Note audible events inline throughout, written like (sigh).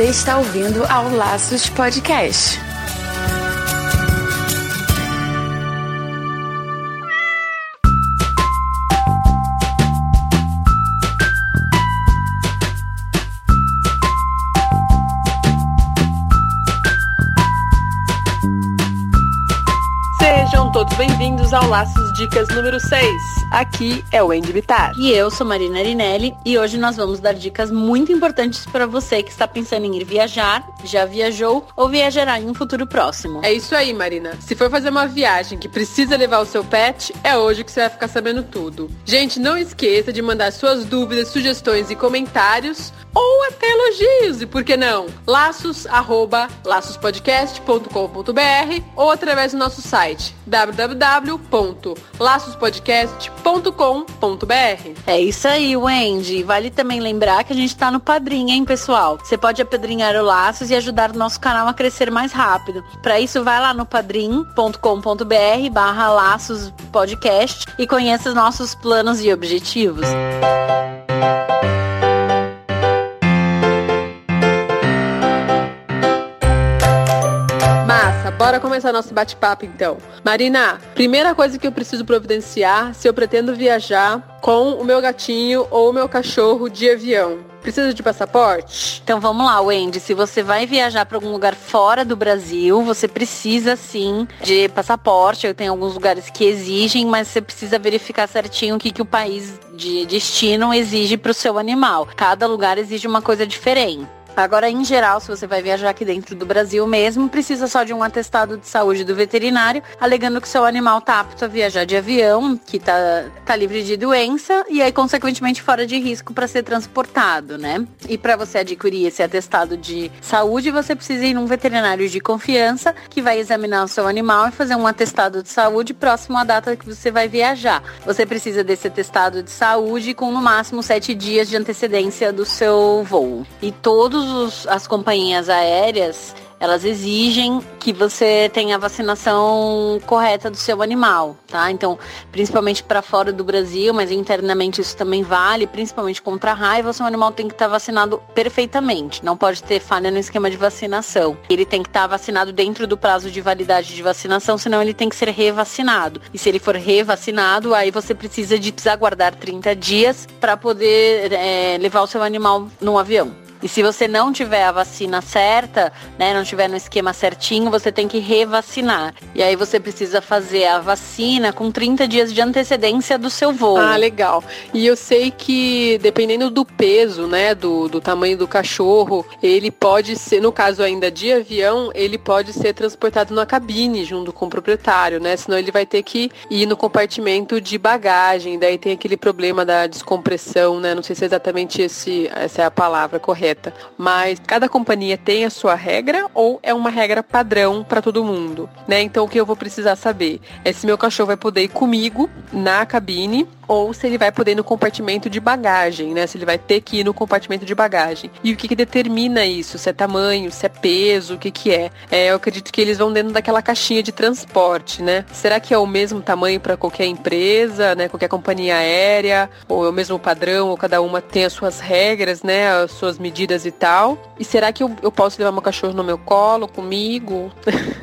Você está ouvindo ao Laços Podcast. Sejam todos bem-vindos ao Laços Dicas número 6. Aqui é o Andy Bittar. E eu sou Marina Arinelli e hoje nós vamos dar dicas muito importantes para você que está pensando em ir viajar, já viajou ou viajará em um futuro próximo. É isso aí, Marina. Se for fazer uma viagem que precisa levar o seu pet, é hoje que você vai ficar sabendo tudo. Gente, não esqueça de mandar suas dúvidas, sugestões e comentários ou até elogios, e por que não? Laços, arroba, laçospodcast.com.br ou através do nosso site www.laçospodcast.com.br É isso aí, Wendy. Vale também lembrar que a gente tá no Padrim, hein, pessoal? Você pode apedrinhar o Laços e ajudar o nosso canal a crescer mais rápido. Para isso, vai lá no padrim.com.br barra Laços Podcast e conheça os nossos planos e objetivos. Massa, começar nosso bate-papo então. Marina, primeira coisa que eu preciso providenciar se eu pretendo viajar com o meu gatinho ou o meu cachorro de avião. Precisa de passaporte? Então vamos lá, Wendy. Se você vai viajar para algum lugar fora do Brasil, você precisa sim de passaporte. Eu tenho alguns lugares que exigem, mas você precisa verificar certinho o que, que o país de destino exige para o seu animal. Cada lugar exige uma coisa diferente. Agora, em geral, se você vai viajar aqui dentro do Brasil mesmo, precisa só de um atestado de saúde do veterinário, alegando que seu animal está apto a viajar de avião, que tá, tá livre de doença e aí, consequentemente, fora de risco para ser transportado, né? E para você adquirir esse atestado de saúde, você precisa ir num veterinário de confiança que vai examinar o seu animal e fazer um atestado de saúde próximo à data que você vai viajar. Você precisa desse atestado de saúde com no máximo sete dias de antecedência do seu voo. E todos os, as companhias aéreas elas exigem que você tenha a vacinação correta do seu animal, tá? Então, principalmente para fora do Brasil, mas internamente isso também vale, principalmente contra a raiva, seu animal tem que estar tá vacinado perfeitamente. Não pode ter falha no esquema de vacinação. Ele tem que estar tá vacinado dentro do prazo de validade de vacinação, senão ele tem que ser revacinado. E se ele for revacinado, aí você precisa de aguardar 30 dias para poder é, levar o seu animal no avião. E se você não tiver a vacina certa, né, não tiver no esquema certinho, você tem que revacinar. E aí você precisa fazer a vacina com 30 dias de antecedência do seu voo. Ah, legal. E eu sei que dependendo do peso, né, do, do tamanho do cachorro, ele pode ser, no caso ainda de avião, ele pode ser transportado na cabine junto com o proprietário, né? Senão ele vai ter que ir no compartimento de bagagem. Daí tem aquele problema da descompressão, né? Não sei se é exatamente esse, essa é a palavra correta mas cada companhia tem a sua regra ou é uma regra padrão para todo mundo, né? Então o que eu vou precisar saber é se meu cachorro vai poder ir comigo na cabine ou se ele vai poder ir no compartimento de bagagem, né? Se ele vai ter que ir no compartimento de bagagem. E o que, que determina isso? Se é tamanho, se é peso, o que, que é? é? Eu acredito que eles vão dentro daquela caixinha de transporte, né? Será que é o mesmo tamanho para qualquer empresa, né? Qualquer companhia aérea? Ou é o mesmo padrão? Ou cada uma tem as suas regras, né? As suas medidas e tal? E será que eu, eu posso levar meu cachorro no meu colo, comigo? (laughs)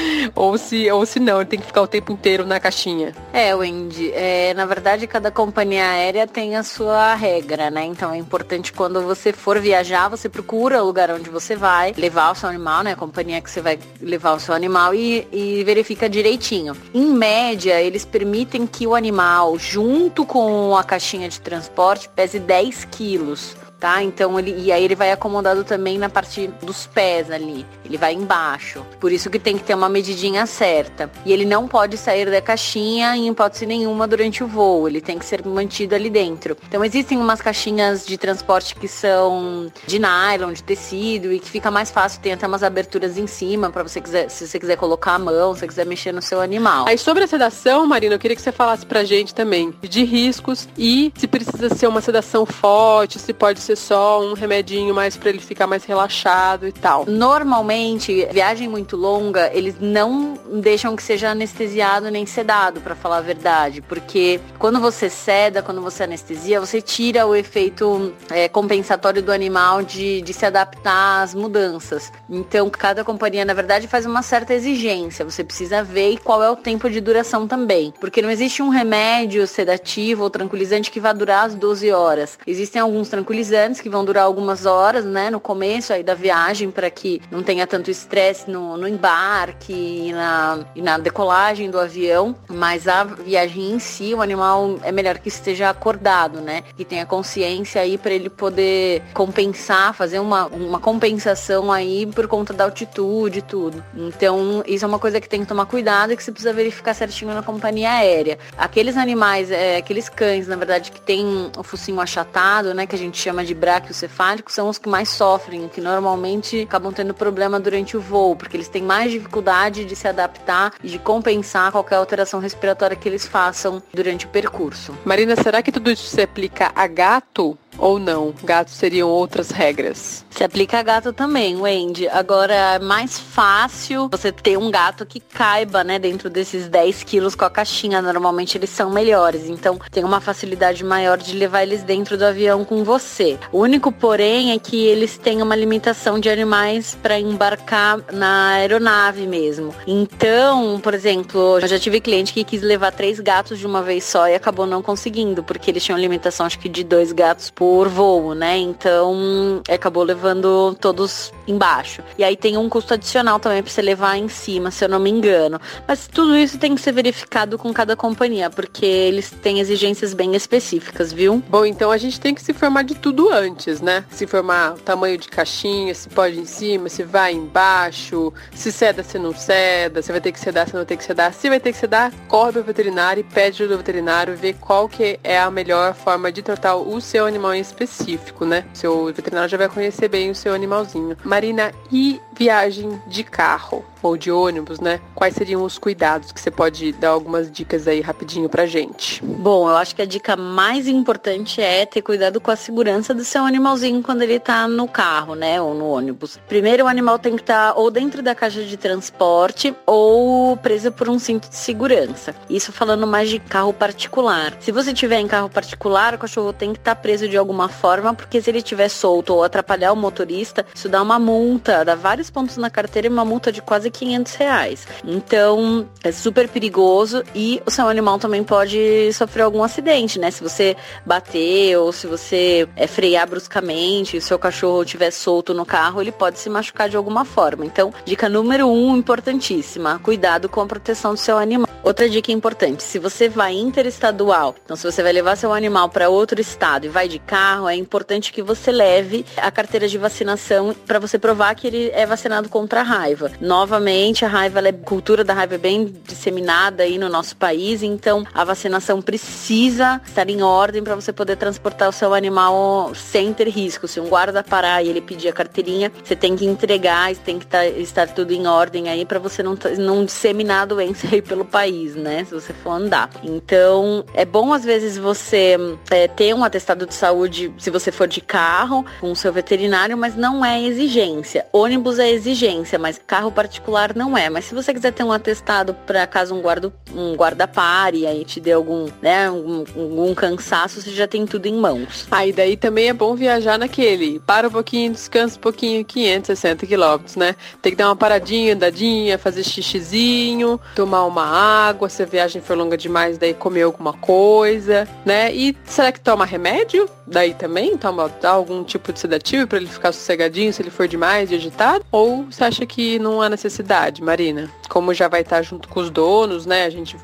(laughs) ou se ou se não, ele tem que ficar o tempo inteiro na caixinha. É, Wendy, é, na verdade cada companhia aérea tem a sua regra, né? Então é importante quando você for viajar, você procura o lugar onde você vai, levar o seu animal, né? A companhia que você vai levar o seu animal e, e verifica direitinho. Em média, eles permitem que o animal, junto com a caixinha de transporte, pese 10 quilos tá? Então ele e aí ele vai acomodado também na parte dos pés ali. Ele vai embaixo. Por isso que tem que ter uma medidinha certa. E ele não pode sair da caixinha em hipótese nenhuma durante o voo. Ele tem que ser mantido ali dentro. Então existem umas caixinhas de transporte que são de nylon, de tecido e que fica mais fácil. Tem até umas aberturas em cima para você quiser, se você quiser colocar a mão, se você quiser mexer no seu animal. Aí sobre a sedação, Marina, eu queria que você falasse pra gente também de riscos e se precisa ser uma sedação forte, se pode só um remedinho mais para ele ficar mais relaxado e tal. Normalmente, viagem muito longa, eles não deixam que seja anestesiado nem sedado, para falar a verdade, porque quando você seda, quando você anestesia, você tira o efeito é, compensatório do animal de, de se adaptar às mudanças. Então, cada companhia, na verdade, faz uma certa exigência. Você precisa ver qual é o tempo de duração também, porque não existe um remédio sedativo ou tranquilizante que vá durar as 12 horas. Existem alguns tranquilizantes que vão durar algumas horas, né, no começo aí da viagem, para que não tenha tanto estresse no, no embarque e na, e na decolagem do avião, mas a viagem em si, o animal é melhor que esteja acordado, né, que tenha consciência aí para ele poder compensar, fazer uma, uma compensação aí por conta da altitude e tudo. Então, isso é uma coisa que tem que tomar cuidado e que você precisa verificar certinho na companhia aérea. Aqueles animais, é, aqueles cães, na verdade, que tem o focinho achatado, né, que a gente chama de braquiocefálico, são os que mais sofrem, que normalmente acabam tendo problema durante o voo, porque eles têm mais dificuldade de se adaptar e de compensar qualquer alteração respiratória que eles façam durante o percurso. Marina, será que tudo isso se aplica a gato? Ou não? Gatos seriam outras regras? Se aplica a gato também, Wendy. Agora, é mais fácil você ter um gato que caiba, né, dentro desses 10 quilos com a caixinha. Normalmente eles são melhores. Então, tem uma facilidade maior de levar eles dentro do avião com você. O único, porém, é que eles têm uma limitação de animais para embarcar na aeronave mesmo. Então, por exemplo, eu já tive cliente que quis levar três gatos de uma vez só e acabou não conseguindo, porque eles tinham limitação, acho que de dois gatos por por voo, né? Então acabou levando todos embaixo. E aí tem um custo adicional também para você levar em cima, se eu não me engano. Mas tudo isso tem que ser verificado com cada companhia, porque eles têm exigências bem específicas, viu? Bom, então a gente tem que se informar de tudo antes, né? Se informar o tamanho de caixinha, se pode em cima, se vai embaixo, se ceda, se não ceda, se vai ter que cedar, se não vai ter que cedar. Se vai ter que cedar, corre para o veterinário e pede do veterinário ver qual que é a melhor forma de tratar o seu animal em específico, né? Seu veterinário já vai conhecer bem o seu animalzinho. Marina, e viagem de carro ou de ônibus, né? Quais seriam os cuidados que você pode dar algumas dicas aí rapidinho pra gente? Bom, eu acho que a dica mais importante é ter cuidado com a segurança do seu animalzinho quando ele tá no carro, né? Ou no ônibus. Primeiro, o animal tem que estar tá ou dentro da caixa de transporte ou preso por um cinto de segurança. Isso falando mais de carro particular. Se você tiver em carro particular, o cachorro tem que estar tá preso de alguma forma, porque se ele estiver solto ou atrapalhar o motorista, isso dá uma multa, dá vários pontos na carteira e uma multa de quase 500 reais. Então, é super perigoso e o seu animal também pode sofrer algum acidente, né? Se você bater ou se você é, frear bruscamente, e o seu cachorro estiver solto no carro, ele pode se machucar de alguma forma. Então, dica número um, importantíssima, cuidado com a proteção do seu animal. Outra dica importante, se você vai interestadual, então se você vai levar seu animal para outro estado e vai de carro, é importante que você leve a carteira de vacinação para você provar que ele é vacinado contra a raiva. Novamente, a raiva, a cultura da raiva é bem disseminada aí no nosso país, então a vacinação precisa estar em ordem para você poder transportar o seu animal sem ter risco. Se um guarda parar e ele pedir a carteirinha, você tem que entregar, tem que tá, estar tudo em ordem aí para você não, não disseminar a doença aí pelo país, né? Se você for andar. Então, é bom às vezes você é, ter um atestado de saúde se você for de carro com o seu veterinário, mas não é exigência. Ônibus é exigência, mas carro particular não é. Mas se você quiser ter um atestado para caso um guarda um guarda pare e aí te dê algum, né, um, algum cansaço, você já tem tudo em mãos. Aí ah, daí também é bom viajar naquele, para um pouquinho, descansa um pouquinho, 560 quilômetros, né? Tem que dar uma paradinha, andadinha, fazer xixizinho, tomar uma água, se a viagem for longa demais, daí comer alguma coisa, né? E será que toma remédio? Daí também toma algum tipo de sedativo para ele ficar sossegadinho se ele for demais de agitado? Ou você acha que não há necessidade, Marina? Como já vai estar junto com os donos, né? A gente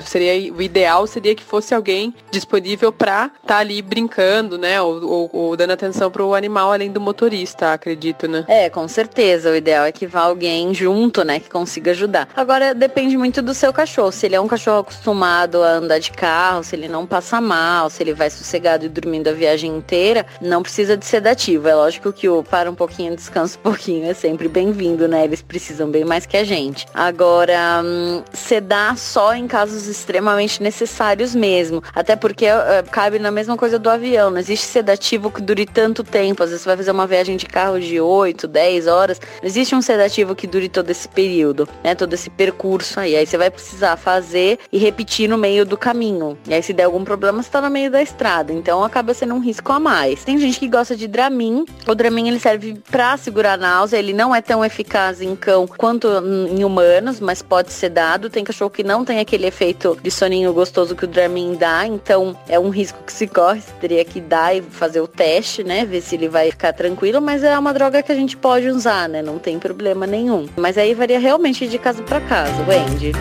seria o ideal seria que fosse alguém disponível para estar tá ali brincando, né? Ou, ou, ou dando atenção para o animal além do motorista, acredito, né? É, com certeza. O ideal é que vá alguém junto, né? Que consiga ajudar. Agora depende muito do seu cachorro. Se ele é um cachorro acostumado a andar de carro, se ele não passa mal, se ele vai sossegado e dormindo a viagem inteira, não precisa de sedativo. É lógico que o para um pouquinho, descansa um pouquinho é sempre bem-vindo, né? Eles precisam bem mais que a gente. Agora, hum, sedar só em casos extremamente necessários mesmo. Até porque uh, cabe na mesma coisa do avião. Não existe sedativo que dure tanto tempo. Às vezes você vai fazer uma viagem de carro de 8, 10 horas. Não existe um sedativo que dure todo esse período, né? Todo esse percurso aí. Aí você vai precisar fazer e repetir no meio do caminho. E aí se der algum problema, você tá no meio da estrada. Então acaba sendo um risco a mais. Tem gente que gosta de Dramin. O Dramin ele serve para segurar a Ele não é tão eficaz em cão quanto em humanos, mas pode ser dado. Tem cachorro que não tem aquele efeito de soninho gostoso que o Dramin dá. Então é um risco que se corre. Você teria que dar e fazer o teste, né? Ver se ele vai ficar tranquilo. Mas é uma droga que a gente pode usar, né? Não tem problema nenhum. Mas aí varia realmente de caso para caso, Wendy.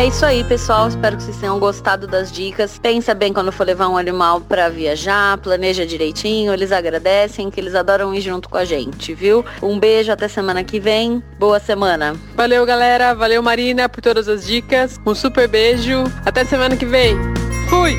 É isso aí, pessoal. Espero que vocês tenham gostado das dicas. Pensa bem quando for levar um animal para viajar, planeja direitinho. Eles agradecem, que eles adoram ir junto com a gente, viu? Um beijo, até semana que vem. Boa semana. Valeu, galera. Valeu, Marina, por todas as dicas. Um super beijo. Até semana que vem. Fui!